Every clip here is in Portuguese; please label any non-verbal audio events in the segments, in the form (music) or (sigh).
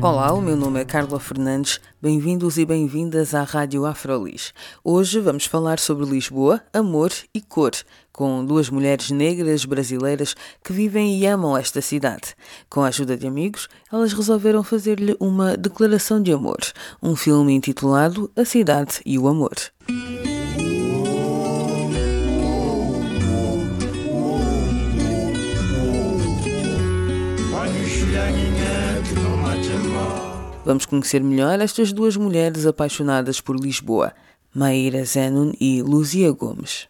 Olá, o meu nome é Carla Fernandes. Bem-vindos e bem-vindas à Rádio Afrolis. Hoje vamos falar sobre Lisboa, amor e cor, com duas mulheres negras brasileiras que vivem e amam esta cidade. Com a ajuda de amigos, elas resolveram fazer-lhe uma declaração de amor, um filme intitulado A Cidade e o Amor. Vamos conhecer melhor estas duas mulheres apaixonadas por Lisboa, Maíra Zenon e Luzia Gomes.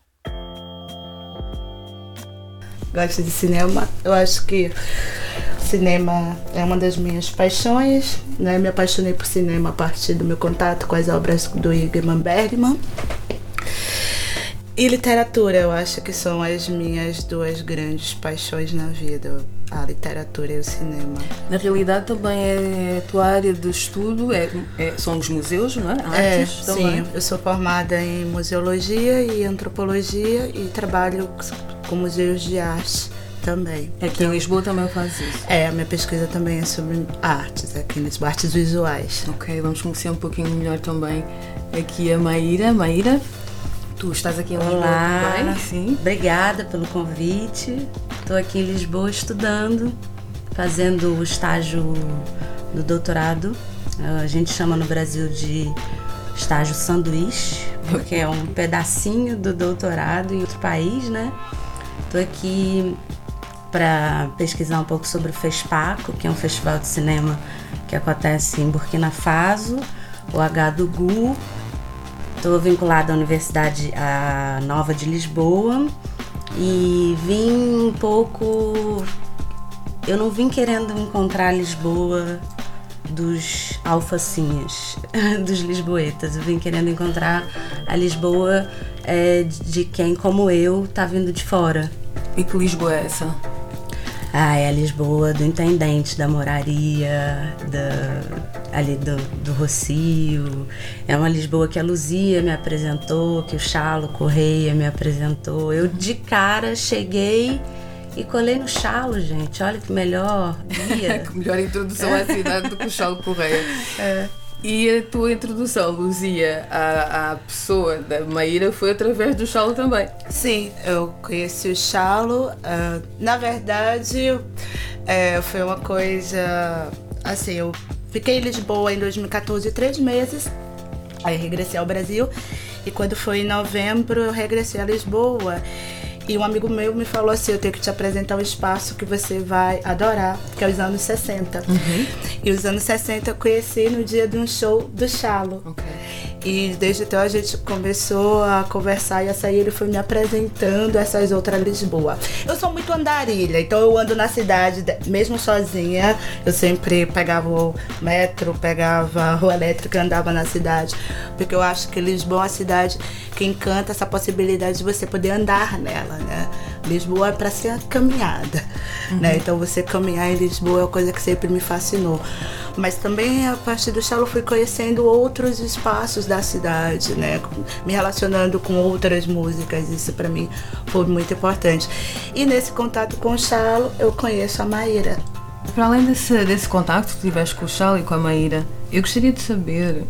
Gosto de cinema. Eu acho que cinema é uma das minhas paixões. Né? Me apaixonei por cinema a partir do meu contato com as obras do Igman Bergman. E literatura, eu acho que são as minhas duas grandes paixões na vida, a literatura e o cinema. Na realidade também é a tua área de estudo, é, é são os museus, não é? Artes é, também. Sim, eu sou formada em museologia e antropologia e trabalho com museus de arte também. Aqui então, em Lisboa também faz isso? É, a minha pesquisa também é sobre artes, aqui nas artes visuais. Ok, vamos conhecer um pouquinho melhor também aqui a Maíra. Maíra, Tu estás aqui em Lisboa Olá, também? Sim. Obrigada pelo convite. Estou aqui em Lisboa estudando, fazendo o estágio do doutorado. A gente chama no Brasil de estágio sanduíche, porque é um pedacinho do doutorado em outro país, né? Estou aqui para pesquisar um pouco sobre o FESPACO, que é um festival de cinema que acontece em Burkina Faso, o H do Gu Estou vinculada à Universidade a Nova de Lisboa e vim um pouco. Eu não vim querendo encontrar Lisboa dos alfacinhas, (laughs) dos lisboetas. Eu vim querendo encontrar a Lisboa é, de quem, como eu, está vindo de fora. E que Lisboa é essa? Ah, é a Lisboa do intendente, da moraria, da, ali do, do Rocio. É uma Lisboa que a Luzia me apresentou, que o Chalo Correia me apresentou. Eu de cara cheguei e colei no Chalo, gente. Olha que melhor guia. (laughs) melhor introdução à cidade do que o Chalo Correia. (laughs) É. E a tua introdução, Luzia, à, à pessoa da Maíra foi através do Chalo também. Sim, eu conheci o Chalo. Uh, na verdade, é, foi uma coisa. Assim, eu fiquei em Lisboa em 2014 três meses. Aí regressei ao Brasil. E quando foi em novembro, eu regressei a Lisboa. E um amigo meu me falou assim: eu tenho que te apresentar um espaço que você vai adorar, que é os anos 60. Uhum. E os anos 60 eu conheci no dia de um show do Chalo. Okay. E desde então a gente começou a conversar e a sair. Ele foi me apresentando essas outras Lisboa. Eu sou muito andarilha, então eu ando na cidade, mesmo sozinha. Eu sempre pegava o metro, pegava a rua elétrica andava na cidade. Porque eu acho que Lisboa é uma cidade que encanta essa possibilidade de você poder andar nela, né? Lisboa é para ser caminhada, uhum. né? Então você caminhar em Lisboa é uma coisa que sempre me fascinou. Mas também a partir do Chalo fui conhecendo outros espaços da cidade, né? Me relacionando com outras músicas, isso para mim foi muito importante. E nesse contato com o Chalo, eu conheço a Maíra. Para além desse, desse contato que tiveste com o Chalo e com a Maíra, eu gostaria de saber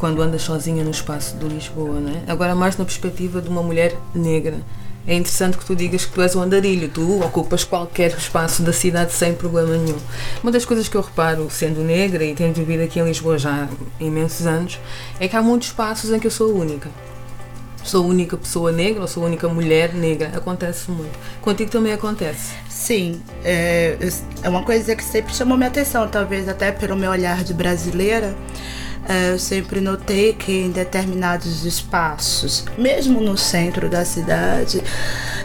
quando andas sozinha no espaço de Lisboa, né? Agora mais na perspectiva de uma mulher negra é interessante que tu digas que tu és um andarilho, tu ocupas qualquer espaço da cidade sem problema nenhum. Uma das coisas que eu reparo, sendo negra e tendo vivido aqui em Lisboa já há imensos anos, é que há muitos espaços em que eu sou única. Sou a única pessoa negra ou sou a única mulher negra. Acontece muito. Contigo também acontece. Sim, é, é uma coisa que sempre chamou minha atenção, talvez até pelo meu olhar de brasileira. É, eu sempre notei que em determinados espaços, mesmo no centro da cidade,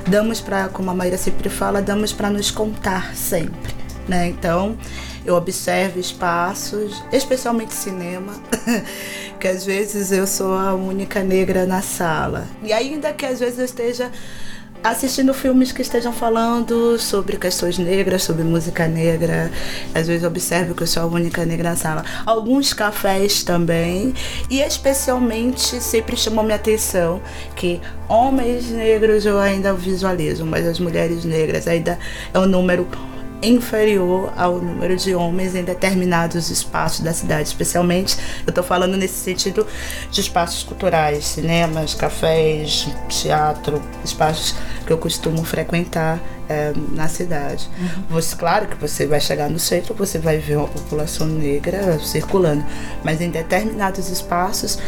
damos para, como a Maíra sempre fala, damos para nos contar sempre. Né? Então, eu observo espaços, especialmente cinema, (laughs) que às vezes eu sou a única negra na sala. E ainda que às vezes eu esteja assistindo filmes que estejam falando sobre questões negras, sobre música negra. Às vezes observo que eu sou a única negra na sala. Alguns cafés também. E especialmente sempre chamou minha atenção que homens negros eu ainda visualizo, mas as mulheres negras ainda é um número inferior ao número de homens em determinados espaços da cidade, especialmente eu estou falando nesse sentido de espaços culturais, cinemas, cafés, teatro, espaços que eu costumo frequentar é, na cidade. Uhum. Você, claro que você vai chegar no centro, você vai ver uma população negra circulando, mas em determinados espaços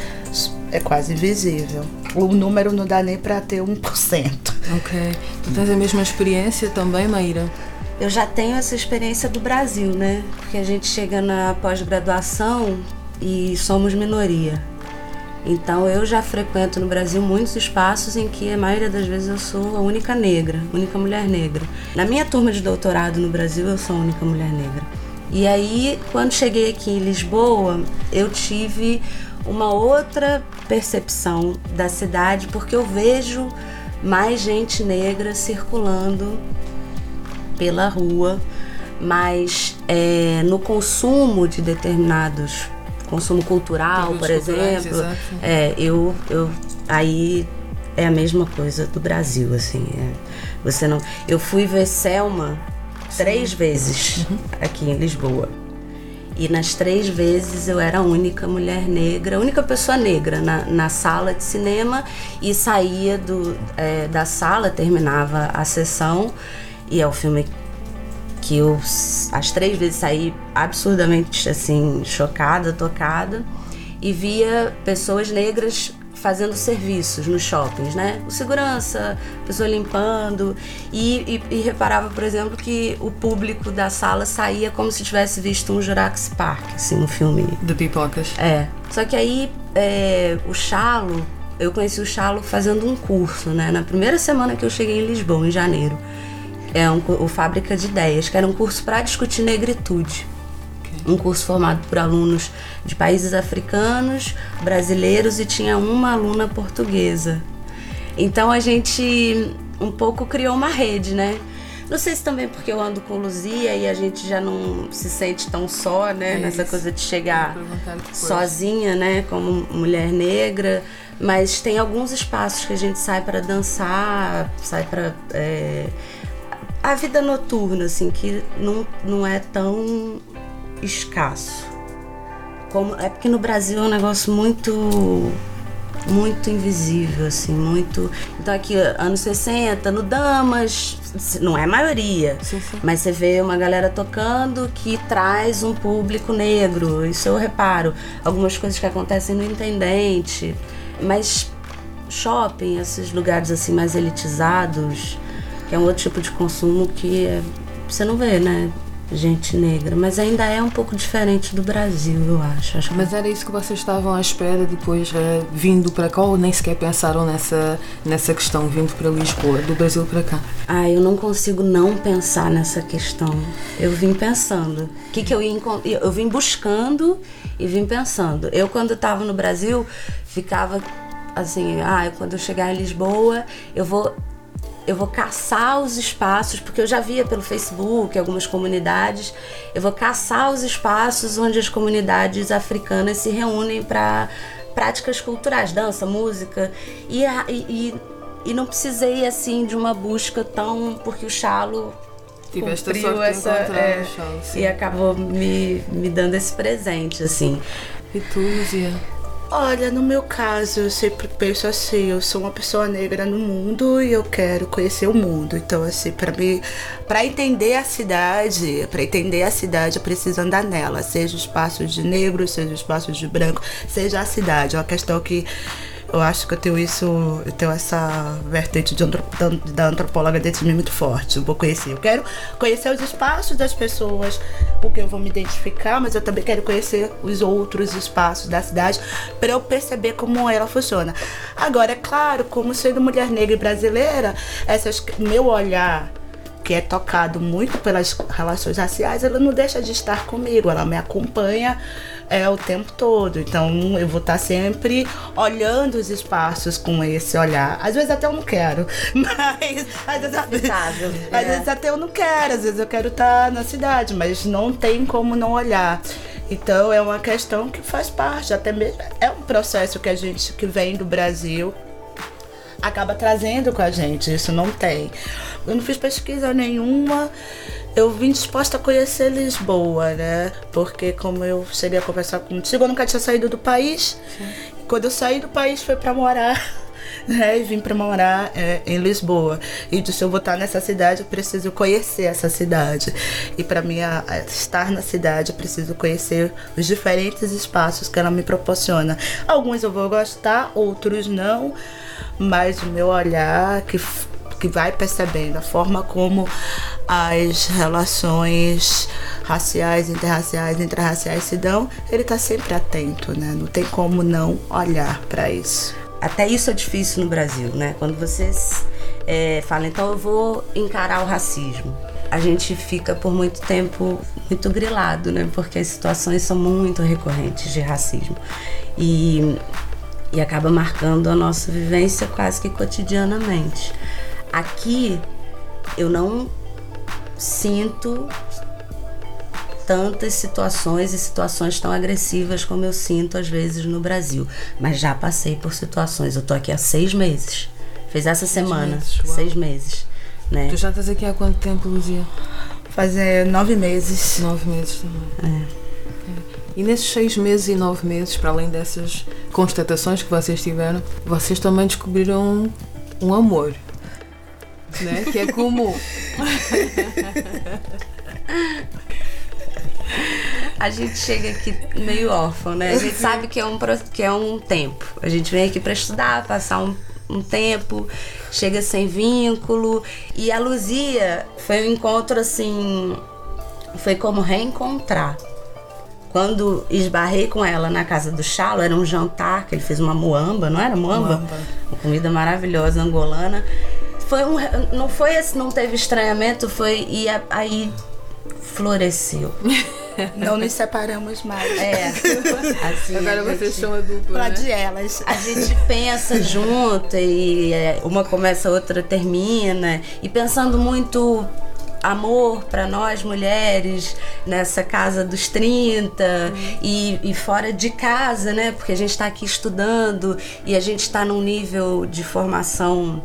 é quase invisível. O número não dá nem para ter 1%. Ok. Tu tens a mesma experiência também, Maíra? Eu já tenho essa experiência do Brasil, né? Porque a gente chega na pós-graduação e somos minoria. Então eu já frequento no Brasil muitos espaços em que a maioria das vezes eu sou a única negra, única mulher negra. Na minha turma de doutorado no Brasil eu sou a única mulher negra. E aí, quando cheguei aqui em Lisboa, eu tive uma outra percepção da cidade, porque eu vejo mais gente negra circulando pela rua, mas é, no consumo de determinados consumo cultural, por exemplo, é, eu, eu aí é a mesma coisa do Brasil, assim. É, você não, eu fui ver Selma Sim. três vezes uhum. aqui em Lisboa. E nas três vezes eu era a única mulher negra, a única pessoa negra na, na sala de cinema e saía do, é, da sala, terminava a sessão e é o filme que eu as três vezes saí absurdamente assim chocada, tocada e via pessoas negras fazendo serviços nos shoppings, né? O segurança, pessoa limpando e, e, e, reparava, por exemplo, que o público da sala saía como se tivesse visto um Jurassic Park, assim, no filme. De pipocas. É. Só que aí é, o Chalo, eu conheci o Chalo fazendo um curso, né? Na primeira semana que eu cheguei em Lisboa, em janeiro é um, o Fábrica de Ideias, que era um curso para discutir negritude. Okay. Um curso formado por alunos de países africanos, brasileiros e tinha uma aluna portuguesa. Então a gente um pouco criou uma rede, né? Não sei se também porque eu ando com Luzia e a gente já não se sente tão só, né? É Nessa coisa de chegar sozinha, né? Como mulher negra. Mas tem alguns espaços que a gente sai para dançar, sai para é, a vida noturna, assim, que não, não é tão escasso. Como, é porque no Brasil é um negócio muito muito invisível, assim, muito. Então aqui, anos 60, no Damas, não é a maioria, sim, sim. mas você vê uma galera tocando que traz um público negro. Isso eu reparo. Algumas coisas que acontecem no Intendente. Mas shopping, esses lugares assim mais elitizados, que é um outro tipo de consumo que é, você não vê, né? Gente negra, mas ainda é um pouco diferente do Brasil, eu acho. acho mas era isso que vocês estavam à espera depois, é, vindo para cá, ou nem sequer pensaram nessa, nessa questão, vindo para Lisboa, do Brasil para cá? Ah, eu não consigo não pensar nessa questão. Eu vim pensando. O que, que eu ia Eu vim buscando e vim pensando. Eu, quando estava no Brasil, ficava assim, ah, quando eu chegar em Lisboa, eu vou eu vou caçar os espaços, porque eu já via pelo Facebook algumas comunidades, eu vou caçar os espaços onde as comunidades africanas se reúnem para práticas culturais, dança, música, e, e, e, não precisei assim de uma busca tão. porque o Chalo Tiveste cumpriu essa. É, Chalo, e acabou me, me dando esse presente, assim. E tu, Luzia? Olha, no meu caso, eu sempre penso assim, eu sou uma pessoa negra no mundo e eu quero conhecer o mundo. Então, assim, para mim, para entender a cidade, para entender a cidade, eu preciso andar nela, seja espaços de negros, seja espaços de branco, seja a cidade. É uma questão que eu acho que eu tenho isso, eu tenho essa vertente de antrop, da antropóloga dentro de mim muito forte. Eu vou conhecer. Eu quero conhecer os espaços das pessoas, porque eu vou me identificar, mas eu também quero conhecer os outros espaços da cidade para eu perceber como ela funciona. Agora, é claro, como sendo mulher negra e brasileira, essas, meu olhar que é tocado muito pelas relações raciais, ela não deixa de estar comigo, ela me acompanha é, o tempo todo. Então eu vou estar sempre olhando os espaços com esse olhar. Às vezes até eu não quero, (laughs) mas às vezes, Inevitável, (laughs) às é. vezes até eu não quero, às vezes eu quero estar na cidade, mas não tem como não olhar. Então é uma questão que faz parte, até mesmo é um processo que a gente que vem do Brasil acaba trazendo com a gente. Isso não tem. Eu não fiz pesquisa nenhuma. Eu vim disposta a conhecer Lisboa, né? Porque como eu cheguei a conversar contigo, eu nunca tinha saído do país. Quando eu saí do país foi para morar. Né, e vim para morar é, em Lisboa. E disse: eu vou estar nessa cidade, eu preciso conhecer essa cidade. E para mim, a- a estar na cidade, eu preciso conhecer os diferentes espaços que ela me proporciona. Alguns eu vou gostar, outros não mas o meu olhar que, que vai percebendo a forma como as relações raciais, interraciais, intrarraciais se dão, ele tá sempre atento, né? Não tem como não olhar para isso. Até isso é difícil no Brasil, né? Quando você é, fala, então eu vou encarar o racismo. A gente fica por muito tempo muito grilado, né? Porque as situações são muito recorrentes de racismo. E, e acaba marcando a nossa vivência quase que cotidianamente. Aqui eu não sinto tantas situações e situações tão agressivas como eu sinto às vezes no Brasil. Mas já passei por situações. Eu tô aqui há seis meses. Fez essa semana. meses, seis meses. Né? Tu já estás aqui há quanto tempo, Luzia? Fazer nove meses. Nove meses também. É. E nesses seis meses e nove meses, para além dessas constatações que vocês tiveram, vocês também descobriram um amor. Né? Que é comum. (laughs) A gente chega aqui meio órfão, né? A gente (laughs) sabe que é um, que é um tempo. A gente vem aqui para estudar, passar um, um tempo, chega sem vínculo. E a Luzia foi um encontro assim. Foi como reencontrar. Quando esbarrei com ela na casa do Chalo, era um jantar que ele fez uma muamba, não era muamba? Muamba. Uma comida maravilhosa angolana. Foi um, não foi esse, não teve estranhamento, foi e aí floresceu. (laughs) (laughs) Não nos separamos mais. É. Assim, Agora a vocês gente- são a dupla. Pra Né? de elas. a gente pensa junto e é, uma começa, a outra termina. E pensando muito amor para nós mulheres nessa casa dos 30 e, e fora de casa, né? Porque a gente está aqui estudando e a gente está num nível de formação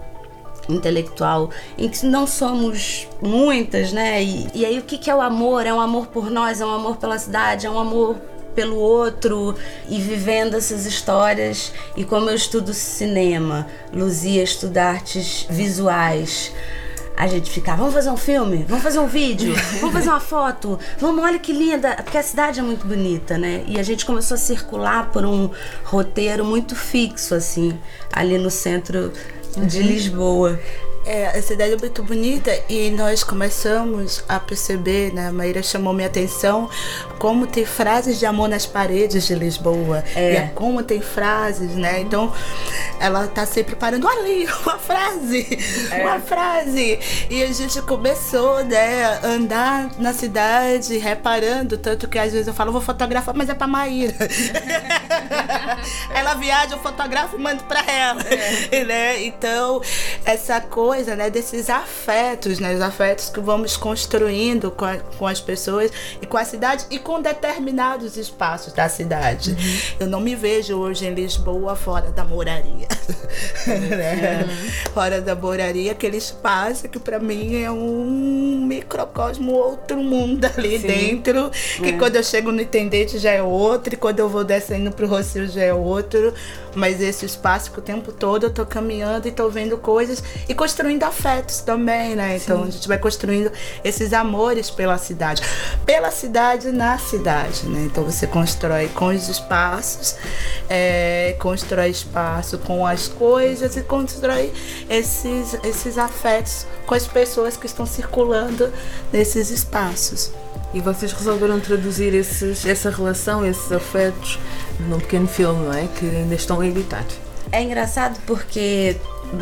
intelectual em que não somos muitas, né? E, e aí o que, que é o amor? É um amor por nós, é um amor pela cidade, é um amor pelo outro e vivendo essas histórias. E como eu estudo cinema, Luzia estuda artes visuais. A gente ficava, vamos fazer um filme, vamos fazer um vídeo, vamos fazer uma foto, vamos, olha que linda, porque a cidade é muito bonita, né? E a gente começou a circular por um roteiro muito fixo, assim, ali no centro de Lisboa. É, a cidade é muito bonita e nós começamos a perceber, né? A Maíra chamou minha atenção como tem frases de amor nas paredes de Lisboa. É. E é como tem frases, né? Então ela tá sempre parando ali, (laughs) uma frase, uma frase. E a gente começou, né, a andar na cidade, reparando, tanto que às vezes eu falo, vou fotografar, mas é pra Maíra. (laughs) (laughs) ela viaja, eu fotografo e mando pra ela. (laughs) Né? Então, essa coisa, né, desses afetos, né, os afetos que vamos construindo com, a- com as pessoas e com a cidade e com determinados espaços da cidade. Eu não me vejo hoje em Lisboa fora da moraria. (laughs) né? Fora da moraria, aquele espaço que pra mim é um microcosmo, outro mundo ali Sim. dentro. Que quando eu chego no Intendente já é outro, e quando eu vou descendo pro Já é outro. Mas esse espaço que o tempo todo eu tô caminhando e tô vendo coisas e construindo afetos também, né? Então a gente vai construindo esses amores pela cidade. Pela cidade, na cidade, né? Então você constrói com os espaços, é, constrói espaço com as coisas e constrói esses, esses afetos com as pessoas que estão circulando nesses espaços. E vocês resolveram traduzir esses, essa relação, esses afetos, num pequeno filme, não é? Que ainda estão a editar. É engraçado porque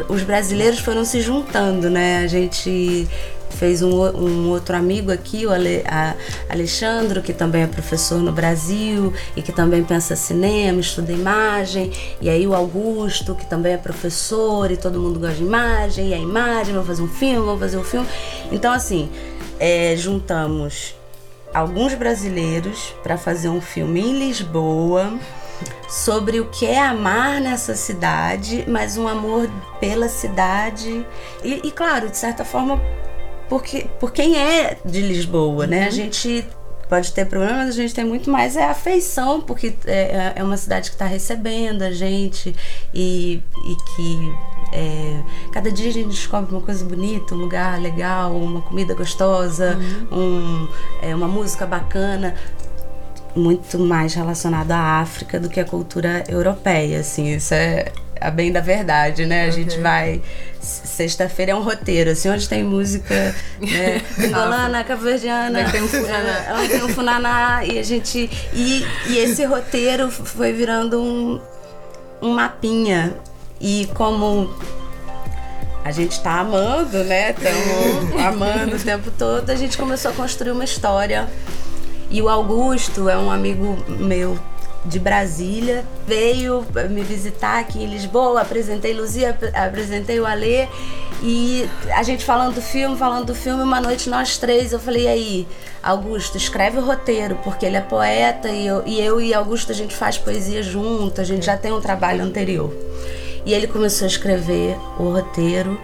os brasileiros foram se juntando, né? A gente fez um, um outro amigo aqui, o Ale, a Alexandro, que também é professor no Brasil e que também pensa cinema, estuda imagem, e aí o Augusto, que também é professor e todo mundo gosta de imagem, e a imagem, vamos fazer um filme, vamos fazer um filme. Então, assim, é, juntamos alguns brasileiros para fazer um filme em Lisboa sobre o que é amar nessa cidade, mas um amor pela cidade e, e claro, de certa forma, porque por quem é de Lisboa, né? A uhum. gente pode ter problema, mas a gente tem muito mais é afeição, porque é, é uma cidade que está recebendo a gente e, e que é, cada dia a gente descobre uma coisa bonita, um lugar legal, uma comida gostosa, uhum. um, é, uma música bacana muito mais relacionado à África do que a cultura europeia, assim, isso é a bem da verdade, né? A okay. gente vai sexta-feira é um roteiro, assim, onde tem música, né? (laughs) Angolana, cabo-verdiana, tem um funaná. tem um funaná e a gente e, e esse roteiro foi virando um, um mapinha e como a gente tá amando, né? Estamos (laughs) amando o tempo todo, a gente começou a construir uma história e o Augusto é um amigo meu de Brasília, veio me visitar aqui em Lisboa, apresentei Luzia, apresentei o Alê e a gente falando do filme, falando do filme, uma noite nós três, eu falei, e aí, Augusto, escreve o roteiro, porque ele é poeta e eu, e eu e Augusto a gente faz poesia junto, a gente já tem um trabalho anterior. E ele começou a escrever o roteiro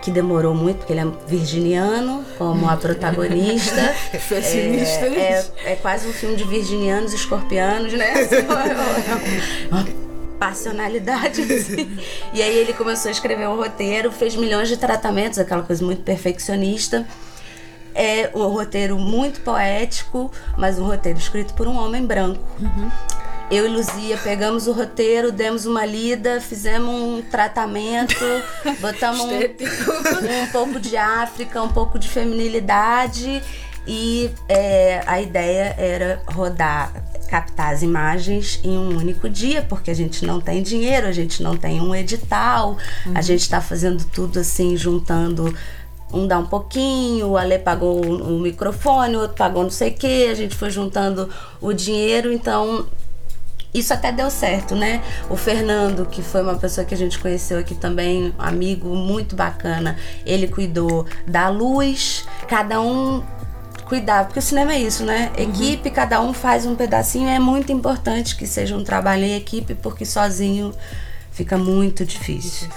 que demorou muito, porque ele é virginiano, como a protagonista. (laughs) é, é, é, quase um filme de virginianos e escorpianos, né? Uma (laughs) passionalidade. Assim. E aí ele começou a escrever um roteiro, fez milhões de tratamentos, aquela coisa muito perfeccionista. É um roteiro muito poético, mas um roteiro escrito por um homem branco. Uhum eu e Luzia pegamos o roteiro, demos uma lida, fizemos um tratamento, (laughs) botamos um, um, pouco de África, um pouco de feminilidade e é, a ideia era rodar, captar as imagens em um único dia, porque a gente não tem dinheiro, a gente não tem um edital, uhum. a gente está fazendo tudo assim, juntando um dá um pouquinho, o Ale pagou o microfone, o outro pagou não sei o que, a gente foi juntando o dinheiro, então isso até deu certo, né? O Fernando, que foi uma pessoa que a gente conheceu aqui também, um amigo muito bacana, ele cuidou da luz, cada um cuidar, porque o cinema é isso, né? Uhum. Equipe, cada um faz um pedacinho, é muito importante que seja um trabalho em equipe, porque sozinho fica muito difícil.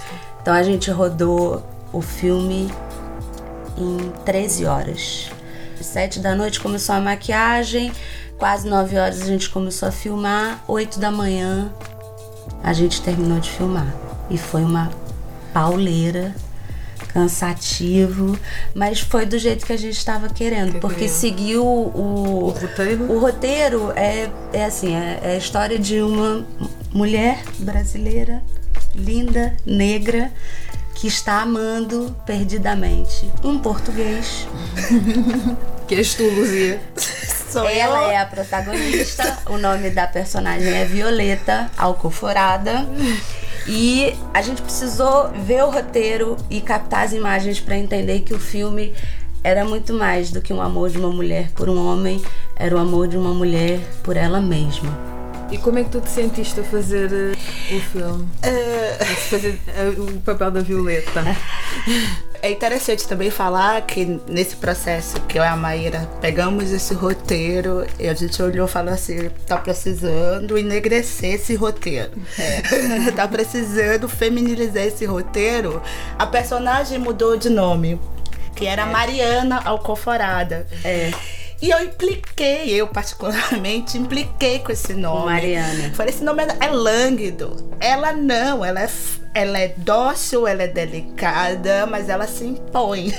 Então a gente rodou o filme em 13 horas. Sete da noite começou a maquiagem, Quase 9 horas a gente começou a filmar, 8 da manhã a gente terminou de filmar. E foi uma pauleira, cansativo, mas foi do jeito que a gente estava querendo, porque seguiu o, o, roteiro. O roteiro é, é assim, é, é a história de uma mulher brasileira, linda, negra, que está amando perdidamente um português. (laughs) que és tu, Luzia. Sou Ela eu. é a protagonista. o nome da personagem é Violeta Alcoforada. E a gente precisou ver o roteiro e captar as imagens para entender que o filme era muito mais do que um amor de uma mulher por um homem, era o amor de uma mulher por ela mesma. E como é que tu te sentiste a fazer uh, o filme? Uh... O papel da Violeta? É interessante também falar que nesse processo que eu e a Maíra pegamos esse roteiro e a gente olhou e falou assim, tá precisando enegrecer esse roteiro. É. (laughs) tá precisando feminilizar esse roteiro. A personagem mudou de nome, que era é. Mariana Alcoforada. É. E eu impliquei, eu particularmente impliquei com esse nome. Mariana. Falei, esse nome é lânguido. Ela não, ela é, ela é dócil, ela é delicada, mas ela se impõe.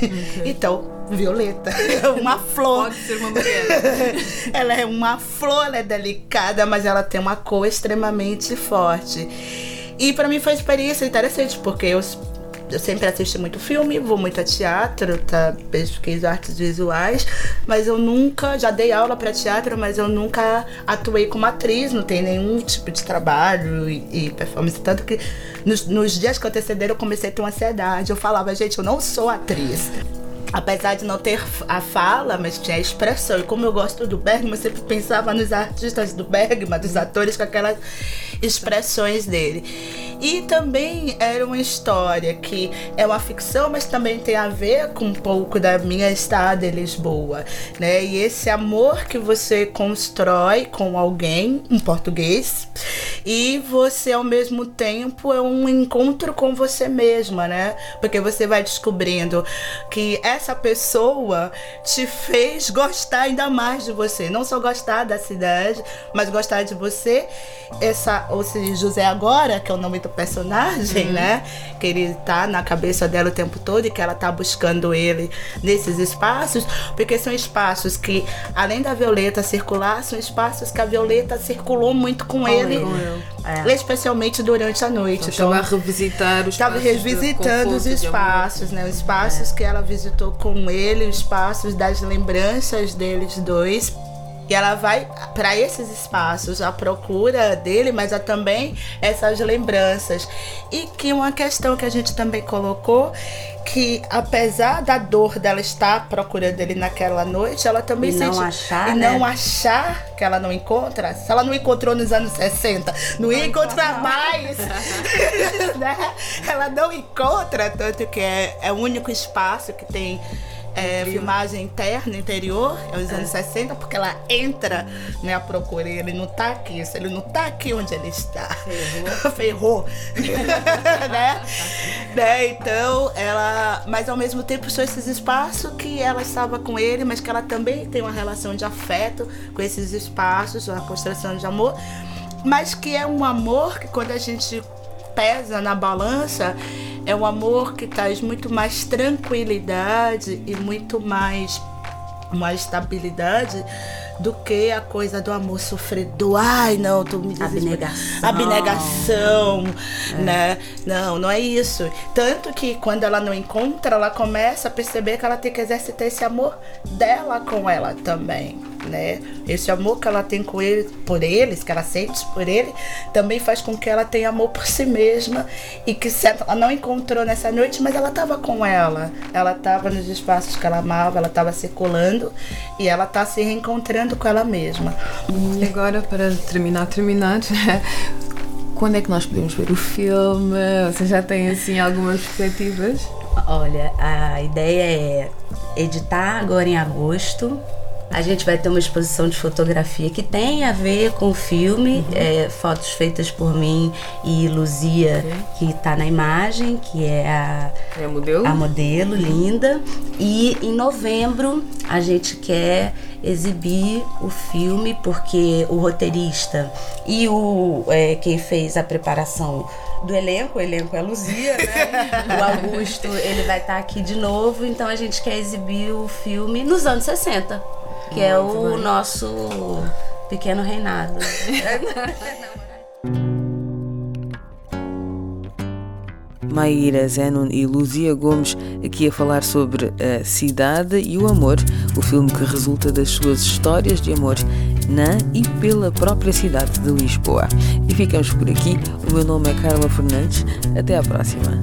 Então, Violeta. É (laughs) uma flor. Pode ser uma mulher. (laughs) ela é uma flor, ela é delicada, mas ela tem uma cor extremamente forte. E para mim foi uma experiência interessante, porque eu eu sempre assisti muito filme, vou muito a teatro, tá? Pesquiso artes visuais, mas eu nunca, já dei aula para teatro, mas eu nunca atuei como atriz, não tem nenhum tipo de trabalho e, e performance. Tanto que nos, nos dias que antecederam eu comecei a ter uma ansiedade. Eu falava, gente, eu não sou atriz apesar de não ter a fala, mas tinha a expressão. E como eu gosto do Bergman, eu sempre pensava nos artistas do Bergman, dos atores com aquelas expressões dele. E também era uma história que é uma ficção, mas também tem a ver com um pouco da minha estada em Lisboa, né? E esse amor que você constrói com alguém, um português, e você ao mesmo tempo é um encontro com você mesma, né? Porque você vai descobrindo que essa pessoa te fez gostar ainda mais de você, não só gostar da cidade, mas gostar de você. Essa, ou seja, José agora, que é o nome do personagem, uhum. né? Que ele tá na cabeça dela o tempo todo e que ela tá buscando ele nesses espaços, porque são espaços que, além da Violeta circular, são espaços que a Violeta circulou muito com, com ele, é. especialmente durante a noite. Então, estava a revisitar os Estava revisitando os espaços, né? Os espaços é. que ela visitou com ele, os espaços das lembranças deles dois e ela vai para esses espaços à procura dele, mas há também essas lembranças. E que uma questão que a gente também colocou que apesar da dor dela estar à procura dele naquela noite, ela também e sente não achar, e né? não achar que ela não encontra. Se ela não encontrou nos anos 60, não ia encontrar mais, (laughs) né? Ela não encontra tanto que é, é o único espaço que tem é, filmagem interna, interior, é os anos é. 60, porque ela entra né, à procura e ele não tá aqui. Se ele não tá aqui onde ele está, ferrou. (laughs) ferrou. (laughs) né? né? Então, ela. Mas ao mesmo tempo são esses espaços que ela estava com ele, mas que ela também tem uma relação de afeto com esses espaços, uma construção de amor. Mas que é um amor que quando a gente pesa na balança, é um amor que traz muito mais tranquilidade e muito mais uma estabilidade do que a coisa do amor sofredor. Ai, não, tô me Abnegação. Abnegação, é. né? Não, não é isso. Tanto que quando ela não encontra, ela começa a perceber que ela tem que exercitar esse amor dela com ela também né? Esse amor que ela tem com ele, por eles, que ela sente por ele, também faz com que ela tenha amor por si mesma e que se ela não encontrou nessa noite, mas ela estava com ela. Ela estava nos espaços que ela amava, ela estava circulando e ela está se reencontrando com ela mesma. E agora para terminar, terminar, (laughs) né? quando é que nós podemos ver o filme? Você já tem assim algumas perspectivas? Olha, a ideia é editar agora em agosto, a gente vai ter uma exposição de fotografia que tem a ver com o filme, uhum. é, fotos feitas por mim e Luzia, okay. que está na imagem, que é a, é modelo, a modelo linda. E em novembro a gente quer exibir o filme porque o roteirista e o é, quem fez a preparação do elenco, o elenco é a Luzia, né? (laughs) o Augusto, ele vai estar tá aqui de novo, então a gente quer exibir o filme nos anos 60 que é o nosso pequeno reinado. (laughs) Maíra Zenon e Luzia Gomes aqui a falar sobre a cidade e o amor, o filme que resulta das suas histórias de amor na e pela própria cidade de Lisboa. E ficamos por aqui. O meu nome é Carla Fernandes. Até à próxima.